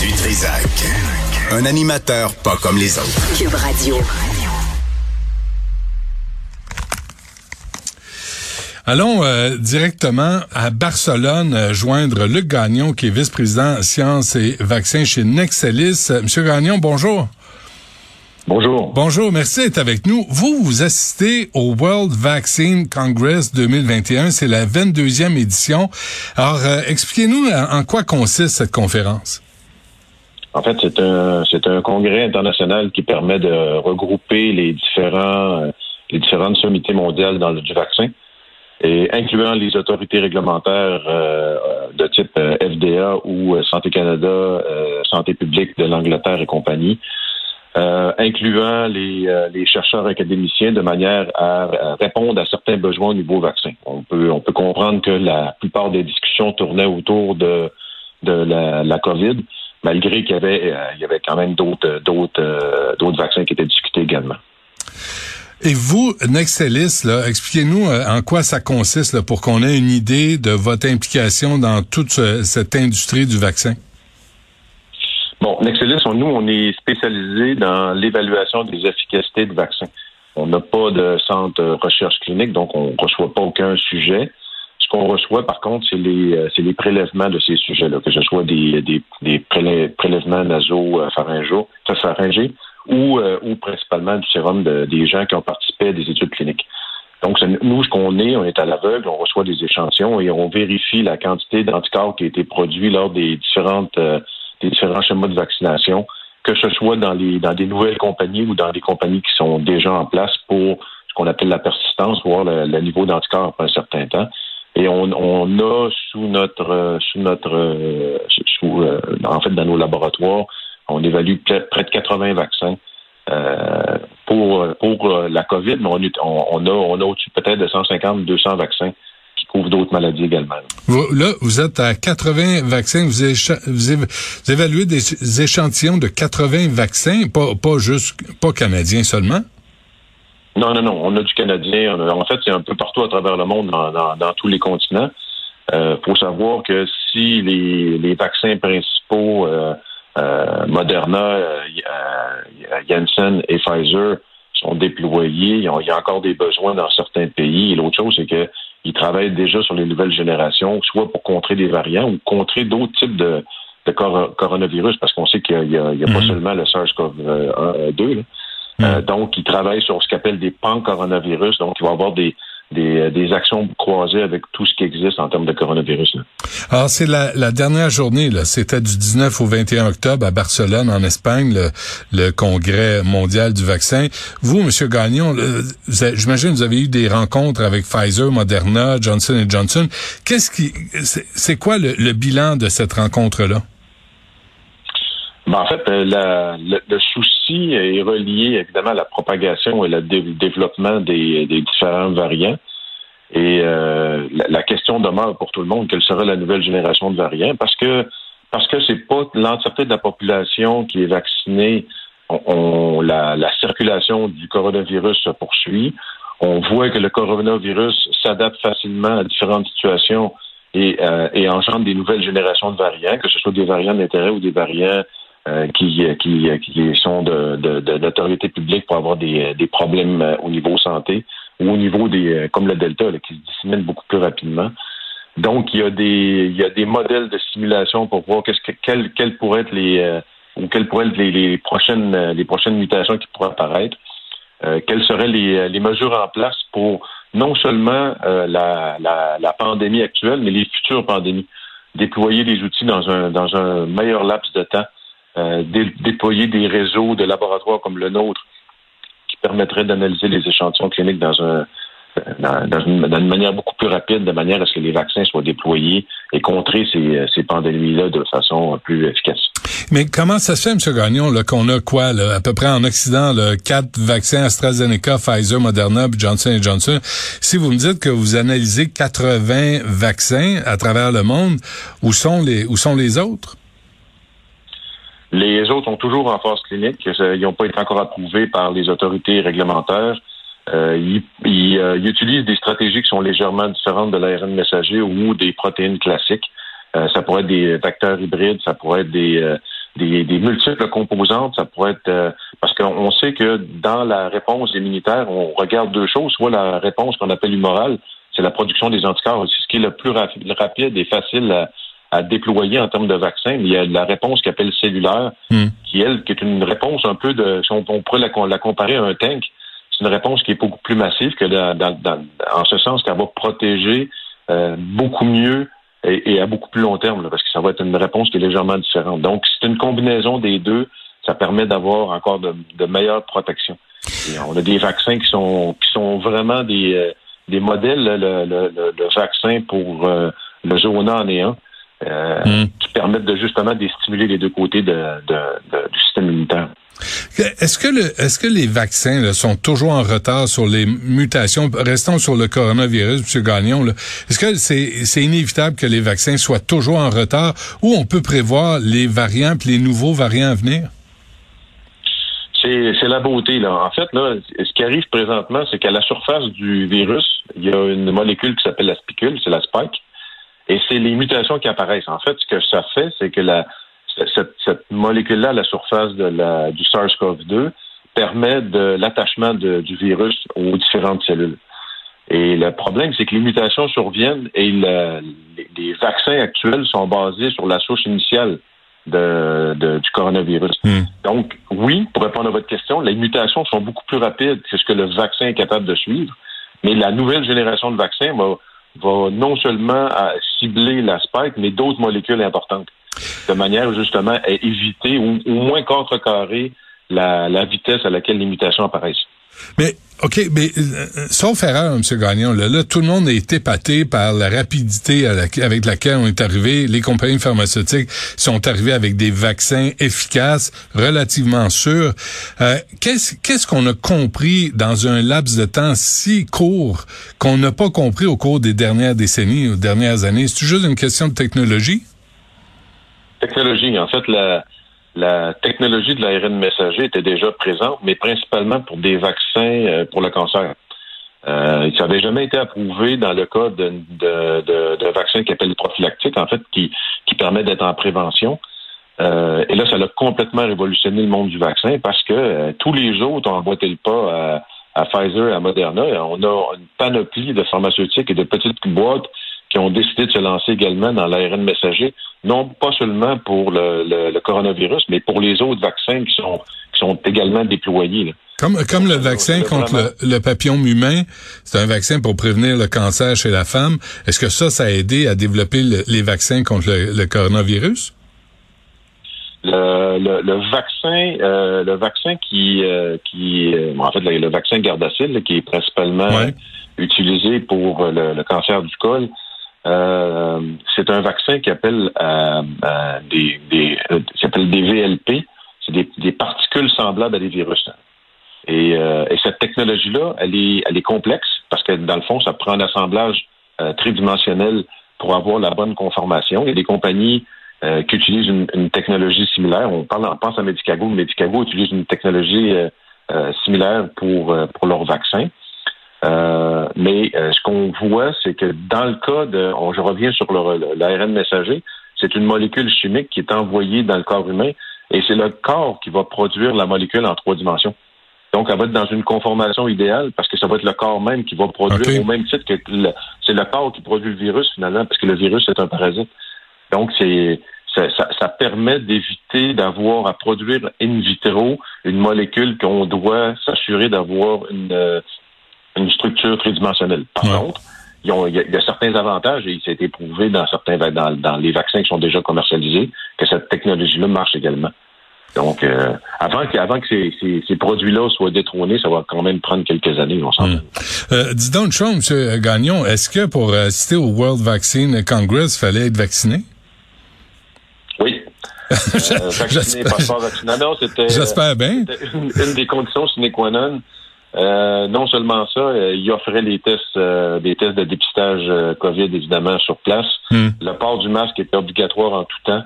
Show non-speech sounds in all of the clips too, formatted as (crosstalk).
Du Trisac. Un animateur pas comme les autres. Cube Radio. Allons euh, directement à Barcelone euh, joindre Luc Gagnon, qui est vice-président sciences et vaccins chez Nexelis. Euh, Monsieur Gagnon, bonjour. Bonjour. Bonjour, merci d'être avec nous. Vous, vous assistez au World Vaccine Congress 2021. C'est la 22e édition. Alors, expliquez-nous en quoi consiste cette conférence? En fait, c'est un, c'est un congrès international qui permet de regrouper les différents, les différentes sommités mondiales dans le, du vaccin et incluant les autorités réglementaires euh, de type euh, FDA ou euh, Santé Canada, Santé publique de l'Angleterre et compagnie, incluant les, les, chercheurs académiciens de manière à, répondre à certains besoins au niveau vaccin. On peut, on peut comprendre que la plupart des discussions tournaient autour de, de la, la COVID, malgré qu'il y avait, il y avait quand même d'autres, d'autres, d'autres vaccins qui étaient discutés également. Et vous, Nexelis, expliquez-nous euh, en quoi ça consiste pour qu'on ait une idée de votre implication dans toute cette industrie du vaccin? Bon, Nexelis, nous, on est spécialisé dans l'évaluation des efficacités de vaccins. On n'a pas de centre de recherche clinique, donc on ne reçoit pas aucun sujet. Ce qu'on reçoit, par contre, c'est les, euh, les prélèvements de ces sujets-là, que ce soit des, des, des prélèvements naso-pharyngés, euh, ou, euh, ou principalement du sérum de, des gens qui ont participé à des études cliniques. Donc, nous, ce qu'on est, on est à l'aveugle, on reçoit des échantillons et on vérifie la quantité d'anticorps qui a été produit lors des différentes euh, des différents schémas de vaccination, que ce soit dans les dans des nouvelles compagnies ou dans des compagnies qui sont déjà en place pour ce qu'on appelle la persistance, voir le, niveau d'anticorps après un certain temps. Et on, on a sous notre euh, sous notre sous, en fait dans nos laboratoires on évalue près de 80 vaccins euh, pour, pour euh, la COVID, mais on, on, a, on a au-dessus peut-être de 150, 200 vaccins qui couvrent d'autres maladies également. là, vous êtes à 80 vaccins. Vous, vous, évaluez des échantillons de 80 vaccins, pas, pas juste, pas canadiens seulement? Non, non, non. On a du canadien. en fait, c'est un peu partout à travers le monde, dans, dans, tous les continents. Il euh, faut savoir que si les, les vaccins principaux euh, euh, Moderna, euh, euh, Janssen et Pfizer sont déployés. Il y a encore des besoins dans certains pays. Et l'autre chose, c'est qu'ils travaillent déjà sur les nouvelles générations, soit pour contrer des variants ou contrer d'autres types de, coronavirus, parce qu'on sait qu'il n'y a, pas mhm. seulement le SARS-CoV-2. Mhm. donc, ils travaillent sur ce qu'appelle des pan-coronavirus. Donc, il va avoir des, des, des, actions croisées avec tout ce qui existe en termes de coronavirus. Alors, c'est la, la, dernière journée, là. C'était du 19 au 21 octobre à Barcelone, en Espagne, le, le congrès mondial du vaccin. Vous, Monsieur Gagnon, j'imagine que vous avez eu des rencontres avec Pfizer, Moderna, Johnson Johnson. Qu'est-ce qui, c'est quoi le, le bilan de cette rencontre-là? Ben, en fait, euh, le, souci est relié évidemment à la propagation et le développement des, différents variants. Et euh, la, question demeure pour tout le monde quelle sera la nouvelle génération de variants, parce que parce que c'est pas l'entièreté de la population qui est vaccinée. On, la, circulation du coronavirus se poursuit. On voit que le coronavirus s'adapte facilement à différentes situations et, euh, et engendre des nouvelles générations de variants, que ce soit des variants d'intérêt ou des variants euh, qui, qui, qui sont de, de, de publique pour avoir des, des problèmes euh, au niveau santé ou au niveau des, euh, comme le Delta, qui se dissémine beaucoup plus rapidement. Donc, il y a des, il y a des modèles de simulation pour voir qu'est-ce que, quelles, quelles pourraient être les, ou quelles pourraient être les, les, prochaines, les prochaines mutations qui pourraient apparaître. quelles seraient les, les mesures en place pour non seulement la, la, la pandémie actuelle, mais les futures pandémies. Déployer des outils dans un, dans un meilleur laps de temps euh, déployer des réseaux de laboratoires comme le nôtre qui permettraient d'analyser les échantillons cliniques dans un dans, une, manière beaucoup plus rapide, de manière à ce que les vaccins soient déployés et contrer ces, pandémies-là de façon plus efficace. Mais comment ça se fait, M. Gagnon, qu'on a quoi, à peu près en Occident, là, quatre vaccins AstraZeneca, Pfizer, Moderna, Johnson Johnson. Si vous me dites que vous analysez 80 vaccins à travers le monde, où sont les autres? Les autres sont toujours en phase clinique. Ils n'ont pas été encore approuvés par les autorités réglementaires. Euh, ils, euh, utilisent des stratégies qui sont légèrement différentes de l'ARN messager ou des protéines classiques. Euh, ça pourrait être des vecteurs hybrides, ça pourrait être des, des, des, multiples composantes. Ça pourrait être parce qu'on sait que dans la réponse immunitaire, on regarde deux choses. Soit la réponse qu'on appelle humorale, c'est la production des anticorps. C'est ce qui est le plus rapide et facile à, à déployer en termes de vaccins. il y a la réponse qui appelle cellulaire, hmm. qui elle, qui est une réponse un peu de, si on, pourrait la, comparer à un tank, c'est une réponse qui est beaucoup plus massive que en ce sens qu'elle va protéger euh, beaucoup mieux et, à beaucoup plus long terme, parce que ça va être une réponse qui est légèrement différente. Donc, c'est une combinaison des deux. Ça permet d'avoir encore de, meilleures protections. on a des vaccins qui sont qui sont vraiment des, euh, des modèles. Le, vaccin pour euh, le zona en est euh, hmm. qui permettent de justement de stimuler les deux côtés de, du système immunitaire. Est-ce que le, est-ce que les vaccins sont toujours en retard sur les mutations? Restons sur le coronavirus, M. Gagnon. Est-ce que c'est, c'est inévitable que les vaccins soient toujours en retard ou on peut prévoir les variants et les nouveaux variants à venir? C'est, c'est la beauté, là. En fait, là, ce qui arrive présentement, c'est qu'à la surface du virus, il y a une molécule qui s'appelle la spicule, c'est la spike. Et c'est les mutations qui apparaissent. En fait, ce que ça fait, c'est que la, cette, cette molécule-là la surface de la, du SARS-CoV-2 permet de l'attachement du virus aux différentes cellules. Et le problème, c'est que les mutations surviennent et les, vaccins actuels sont basés sur la source initiale de, du coronavirus. Hmm. Donc, oui, pour répondre à votre question, les mutations sont beaucoup plus rapides que ce que le vaccin est capable de suivre, mais la nouvelle génération de vaccins va va non seulement cibler la spike, mais d'autres molécules importantes, de manière justement à éviter ou au moins contrecarrer la, la vitesse à laquelle les mutations apparaissent. Mais OK, mais euh, sauf erreur, M. Gagnon, là, là, tout le monde est épaté par la rapidité avec laquelle on est arrivé. Les compagnies pharmaceutiques sont arrivées avec des vaccins efficaces, relativement sûrs. Euh, qu'est-ce qu'on a compris dans un laps de temps si court qu'on n'a pas compris au cours des dernières décennies ou dernières années? C'est juste une question de technologie? Technologie. En fait, la la technologie de l'ARN messager était déjà présente, mais principalement pour des vaccins euh, pour le cancer. Euh, ça n'avait jamais été approuvé dans le cas d'un de, vaccin qui appelle prophylactique, en fait, qui, permet d'être en prévention. Euh, et là, ça a complètement révolutionné le monde du vaccin parce que euh, tous les autres ont emboîté le pas à, à Pfizer et à Moderna. On a une panoplie de pharmaceutiques et de petites boîtes qui ont décidé de se lancer également dans l'ARN messager, non pas seulement pour le, coronavirus, mais pour les autres vaccins qui sont, qui sont également déployés. Comme, comme le vaccin contre le, papillon humain, c'est un vaccin pour prévenir le cancer chez la femme. Est-ce que ça, ça a aidé à développer les vaccins contre le, coronavirus? Le, vaccin, euh, le vaccin qui, euh, qui, euh, en fait, le, vaccin Gardasil, qui est principalement utilisé pour le, cancer du col, euh, c'est un vaccin qui appelle euh, euh, des, des s'appelle des VLP. C'est des, particules semblables à des virus. Et, cette technologie-là, elle est, elle est complexe parce que dans le fond, ça prend un assemblage tridimensionnel pour avoir la bonne conformation. Il y a des compagnies qui utilisent une, technologie similaire. On parle, on pense à Medicago. Medicago utilise une technologie similaire pour pour leur vaccin. Euh, mais euh, ce qu'on voit, c'est que dans le cas de, je reviens sur l'ARN messager, c'est une molécule chimique qui est envoyée dans le corps humain et c'est le corps qui va produire la molécule en trois dimensions. Donc, elle va être dans une conformation idéale parce que ça va être le corps même qui va produire au même titre que c'est le corps qui produit le virus finalement parce que le virus est un parasite. Donc, c'est ça, ça, permet d'éviter d'avoir à produire in vitro une molécule qu'on doit s'assurer d'avoir une, euh, une structure tridimensionnelle. Par contre, il y, a, certains avantages et il s'est éprouvé dans certains dans, dans, les vaccins qui sont déjà commercialisés que cette technologie-là marche également. Donc, euh, avant que, avant que ces, ces, ces produits-là soient détrônés, ça va quand même prendre quelques années, on s'en hmm. euh, Dis donc chose, M. Gagnon, est-ce que pour assister au World Vaccine Congress, il fallait être vacciné? Oui. (laughs) euh, vacciné, passeport vaccinal. Non, c'était J'espère bien. Une, une, des conditions sine qua non euh, non seulement ça, euh, il offrait les tests, euh, des tests de dépistage COVID évidemment sur place. Hmm. Le port du masque était obligatoire en tout temps.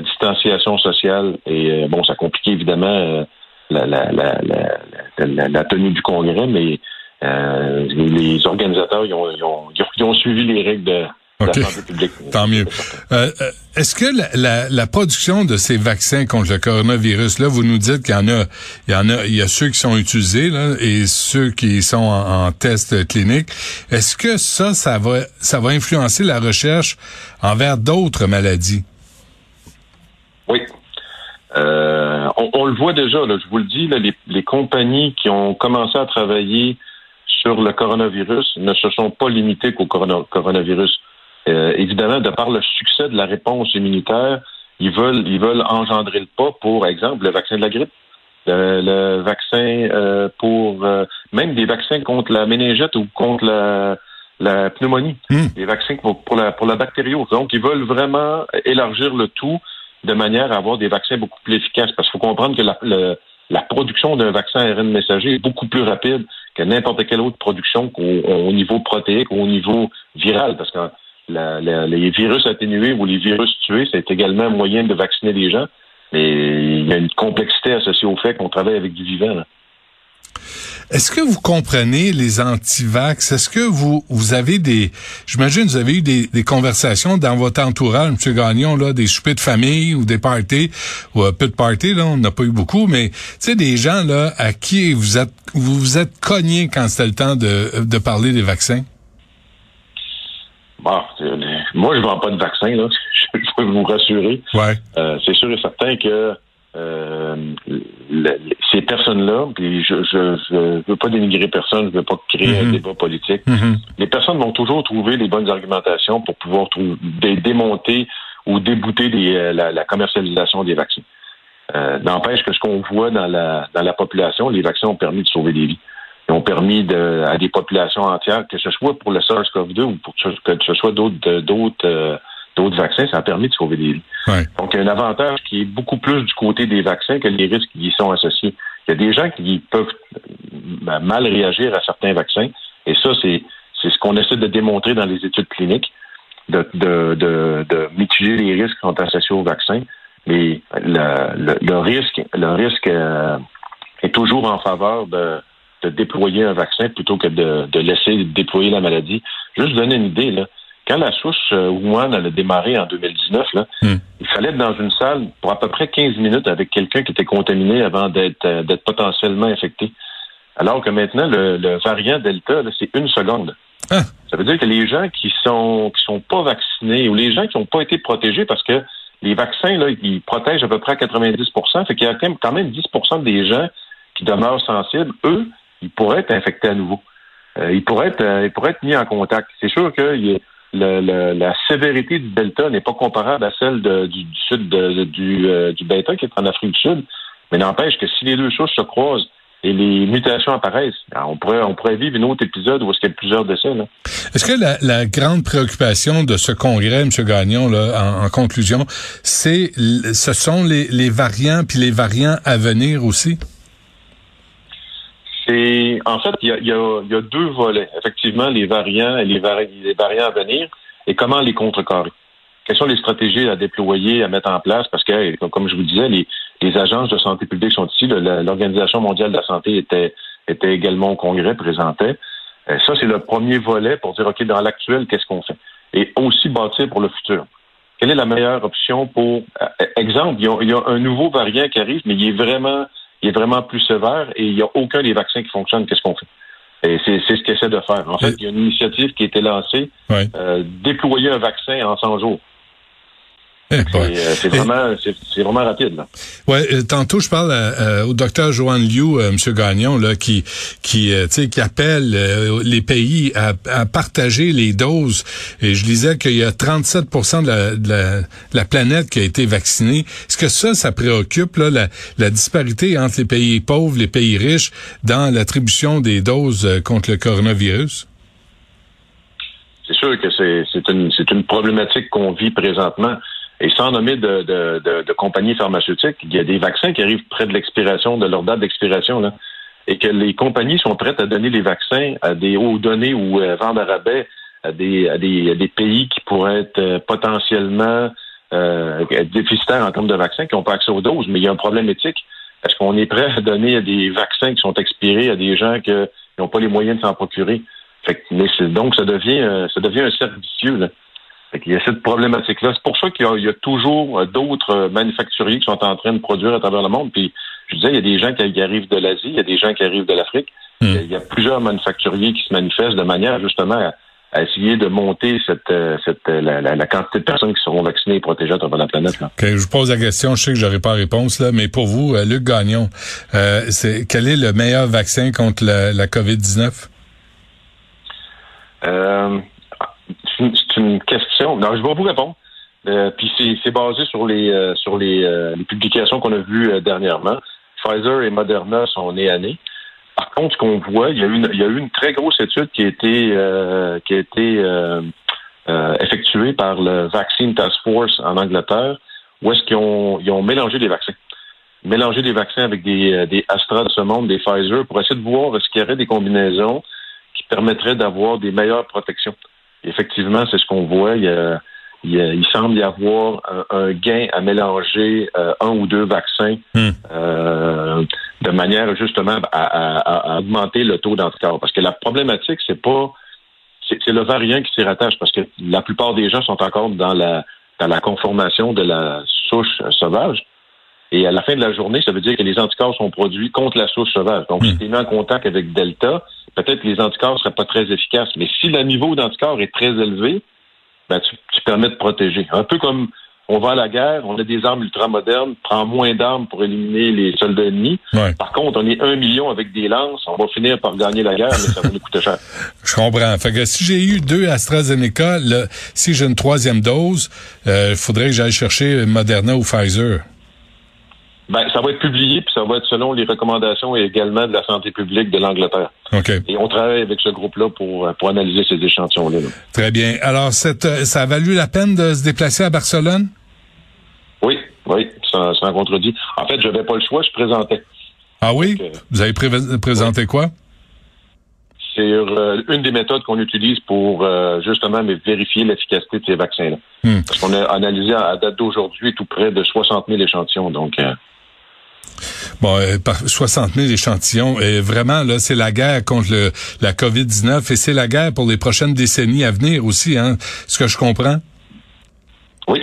distanciation sociale et bon, ça compliquait évidemment la, la, la, la, tenue du congrès, mais les organisateurs ils ont, ils ont, ils ont, suivi les règles de, la santé publique. Tant mieux. Euh, euh, est-ce que la, la, production de ces vaccins contre le coronavirus, là, vous nous dites qu'il y en a, il y en a, il y a ceux qui sont utilisés là, et ceux qui sont en, en test clinique. Est-ce que ça, ça va, ça va influencer la recherche envers d'autres maladies? Oui. Euh, on, le voit déjà, là, je vous le dis, là, les, les compagnies qui ont commencé à travailler sur le coronavirus ne se sont pas limitées qu'au coronavirus. Euh, évidemment, de par le succès de la réponse immunitaire, ils veulent, ils veulent engendrer le pas pour exemple le vaccin de la grippe, le, vaccin euh, pour euh, même des vaccins contre la méningite ou contre la, la pneumonie, hmm. des vaccins pour, pour la pour la bactériose. Donc, ils veulent vraiment élargir le tout de manière à avoir des vaccins beaucoup plus efficaces. Parce qu'il faut comprendre que la, la production d'un vaccin ARN messager est beaucoup plus rapide que n'importe quelle autre production au, niveau protéique ou au niveau viral. Parce que les virus atténués ou les virus tués, c'est également un moyen de vacciner les gens. Mais il y a une complexité associée au fait qu'on travaille avec du vivant. Est-ce que vous comprenez les antivax? Est-ce que vous vous avez des j'imagine vous avez eu des, des, conversations dans votre entourage, M. Gagnon, là, des soupers de famille ou des parties, ou un peu de parties, là, on n'a pas eu beaucoup, mais tu sais, des gens là à qui vous êtes vous vous êtes cogné quand c'était le temps de, de parler des vaccins? Bon, moi je vends pas de vaccin, là. (laughs) Je peux vous rassurer. Ouais. Euh, c'est sûr et certain que euh, ces personnes-là, puis je, je, veux pas dénigrer personne, je veux pas créer un mhm. débat politique. Mhm. Les personnes vont toujours trouver les bonnes argumentations pour pouvoir démonter ou débouter euh, la, commercialisation des vaccins. Euh, N'empêche que ce qu'on voit dans la, dans la population, les vaccins ont permis de sauver des vies. Ils ont permis de, à des populations entières, que ce soit pour le SARS-CoV-2 ou pour que ce soit d'autres d'autres euh, d'autres vaccins, ça a permis de sauver des vies. Donc, il y a un avantage qui est beaucoup plus du côté des vaccins que les risques qui y sont associés. Il y a des gens qui peuvent ben, mal réagir à certains vaccins, et ça, c'est c'est ce qu'on essaie de démontrer dans les études cliniques, de, de, de, mitiger les risques qui sont associés aux vaccins. Mais le, le, risque, le risque euh, est toujours en faveur de, de déployer un vaccin plutôt que de, de laisser déployer la maladie. Juste donner une idée, là quand la souche euh, Wuhan a démarré en 2019, là, hmm. il fallait être dans une salle pour à peu près 15 minutes avec quelqu'un qui était contaminé avant d'être euh, potentiellement infecté. Alors que maintenant, le, variant Delta, c'est une seconde. Ah. Ça veut dire que les gens qui sont qui sont pas vaccinés ou les gens qui n'ont pas été protégés parce que les vaccins, là, ils protègent à peu près à 90% fait qu'il y a quand même 10% des gens qui demeurent sensibles. Eux, ils pourraient être infectés à nouveau. Euh, ils pourraient être, ils pourraient être mis en contact. C'est sûr le, la sévérité du Delta n'est pas comparable à celle du, sud du, euh, du qui est en Afrique du Sud. Mais n'empêche que si les deux choses se croisent et les mutations apparaissent, ben, on pourrait, on pourrait vivre un autre épisode où qu'il y a plusieurs décès. Est-ce que la, la, grande préoccupation de ce congrès, M. Gagnon, là, en, en conclusion, c'est ce sont les, les variants puis les variants à venir aussi? En fait, il y a, deux volets. Effectivement, les variants et les, variants à venir et comment les contrecarrer. Quelles sont les stratégies à déployer, à mettre en place? Parce que, comme je vous disais, les, agences de santé publique sont ici. L'Organisation mondiale de la santé était, également au Congrès, présentait. Euh, ça, c'est le premier volet pour dire, OK, dans l'actuel, qu'est-ce qu'on fait? Et aussi bâtir pour le futur. Quelle est la meilleure option pour... Euh, exemple, il y, a, un nouveau variant qui arrive, mais il est vraiment il est vraiment plus sévère et il n'y a aucun des vaccins qui fonctionne. Qu'est-ce qu'on fait? Et c'est ce qu'il essaie de faire. En fait, il y a une initiative qui a été lancée, euh, déployer un vaccin en 100 jours. Eh, euh, c'est vraiment, c'est vraiment rapide. Là. Ouais, euh, tantôt je parle euh, au docteur Joanne Liu, euh, Monsieur Gagnon, là, qui qui qui appelle les pays à, à, partager les doses. Et je disais qu'il y a 37 de la, de la, planète qui a été vaccinée. Est-ce que ça, ça préoccupe là, la, la disparité entre les pays pauvres, les pays riches dans l'attribution des doses contre le coronavirus? C'est sûr que c'est une, une problématique qu'on vit présentement. Et sans nommer de, de, de, compagnies pharmaceutiques, il y a des vaccins qui arrivent près de l'expiration, de leur date d'expiration, là, et que les compagnies sont prêtes à donner les vaccins à des hauts données ou à vendre à rabais à des, à des, des pays qui pourraient être euh, potentiellement euh, déficitaires en termes de vaccins, qui n'ont pas accès aux doses. Mais il y a un problème éthique. Est-ce qu'on est prêt à donner des vaccins qui sont expirés à des gens qui n'ont pas les moyens de s'en procurer? Fait que, mais donc, ça devient, euh, ça devient un cercle vicieux. Là. Il y a cette problématique-là. C'est pour ça qu'il y, a toujours d'autres manufacturiers qui sont en train de produire à travers le monde. Puis, je disais, il y a des gens qui, arrivent de l'Asie, il y a des gens qui arrivent de l'Afrique. Hmm. Il y a plusieurs manufacturiers qui se manifestent de manière justement à, essayer de monter cette, euh, cette euh, la, quantité de personnes qui seront vaccinées et protégées à travers la planète. Là. je vous pose la question, je sais que j'aurai pas réponse là, mais pour vous, euh, Luc Gagnon, c'est quel est le meilleur vaccin contre la, la COVID-19? Euh, c'est une question. Non, je vais vous répondre. Euh, puis c'est basé sur les euh, sur les, euh, les publications qu'on a vues dernièrement. Pfizer et Moderna sont nés à nez. Par contre, ce qu'on voit, il y a eu une, il y a eu une très grosse étude qui a été qui a été effectuée par le Vaccine Task Force en Angleterre, où est-ce qu'ils ont, ils ont mélangé des vaccins. Mélangé des vaccins avec des, des Astra de ce monde, des Pfizer, pour essayer de voir est-ce qu'il y aurait des combinaisons qui permettraient d'avoir des meilleures protections effectivement, c'est ce qu'on voit. Il, il, semble y avoir un, gain à mélanger euh, un ou deux vaccins hmm. euh, de manière justement à, augmenter le taux d'anticorps. Parce que la problématique, c'est pas c'est le variant qui s'y rattache parce que la plupart des gens sont encore dans la dans la conformation de la souche sauvage. Et à la fin de la journée, ça veut dire que les anticorps sont produits contre la souche sauvage. Donc, si hmm. tu es mis en contact avec Delta, peut-être que les anticorps ne seraient pas très efficaces. Mais si le niveau d'anticorps est très élevé, ben, tu, permets de protéger. Un peu comme on va à la guerre, on a des armes ultramodernes, prend moins d'armes pour éliminer les soldats ennemis. Par contre, on est un million avec des lances, on va finir par gagner la guerre, mais ça va nous coûter cher. (laughs) Je comprends. Fait que si j'ai eu deux AstraZeneca, si j'ai une troisième dose, il euh, faudrait que j'aille chercher Moderna ou Pfizer. Ben, ça va être publié, puis ça va être selon les recommandations et également de la santé publique de l'Angleterre. OK. Et on travaille avec ce groupe-là pour, pour analyser ces échantillons-là. Très bien. Alors, cette, euh, ça a valu la peine de se déplacer à Barcelone? Oui, oui, sans, sans contredit. En fait, je n'avais pas le choix, je présentais. Ah oui? Euh, Vous avez présenté quoi? C'est euh, une des méthodes qu'on utilise pour justement vérifier l'efficacité de ces vaccins-là. Hmm. Parce qu'on a analysé à, date d'aujourd'hui tout près de 60 000 échantillons. Donc, Bon, euh, par 60 000 échantillons. Et vraiment, là, c'est la guerre contre le, la COVID-19 et c'est la guerre pour les prochaines décennies à venir aussi, hein, ce que je comprends? Oui.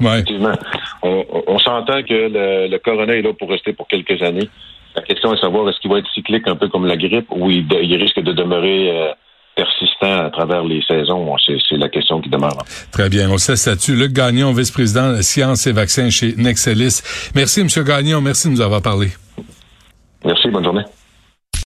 Ouais. Effectivement. On, s'entend que le, le corona est là pour rester pour quelques années. La question est de savoir est-ce qu'il va être cyclique un peu comme la grippe ou il, risque de demeurer euh, persistant à travers les saisons? C'est la question qui demeure. Très bien. On sait statut. Luc Gagnon, vice-président sciences et vaccins chez Nexelis. Merci, M. Gagnon. Merci de nous avoir parlé. Merci. Bonne journée.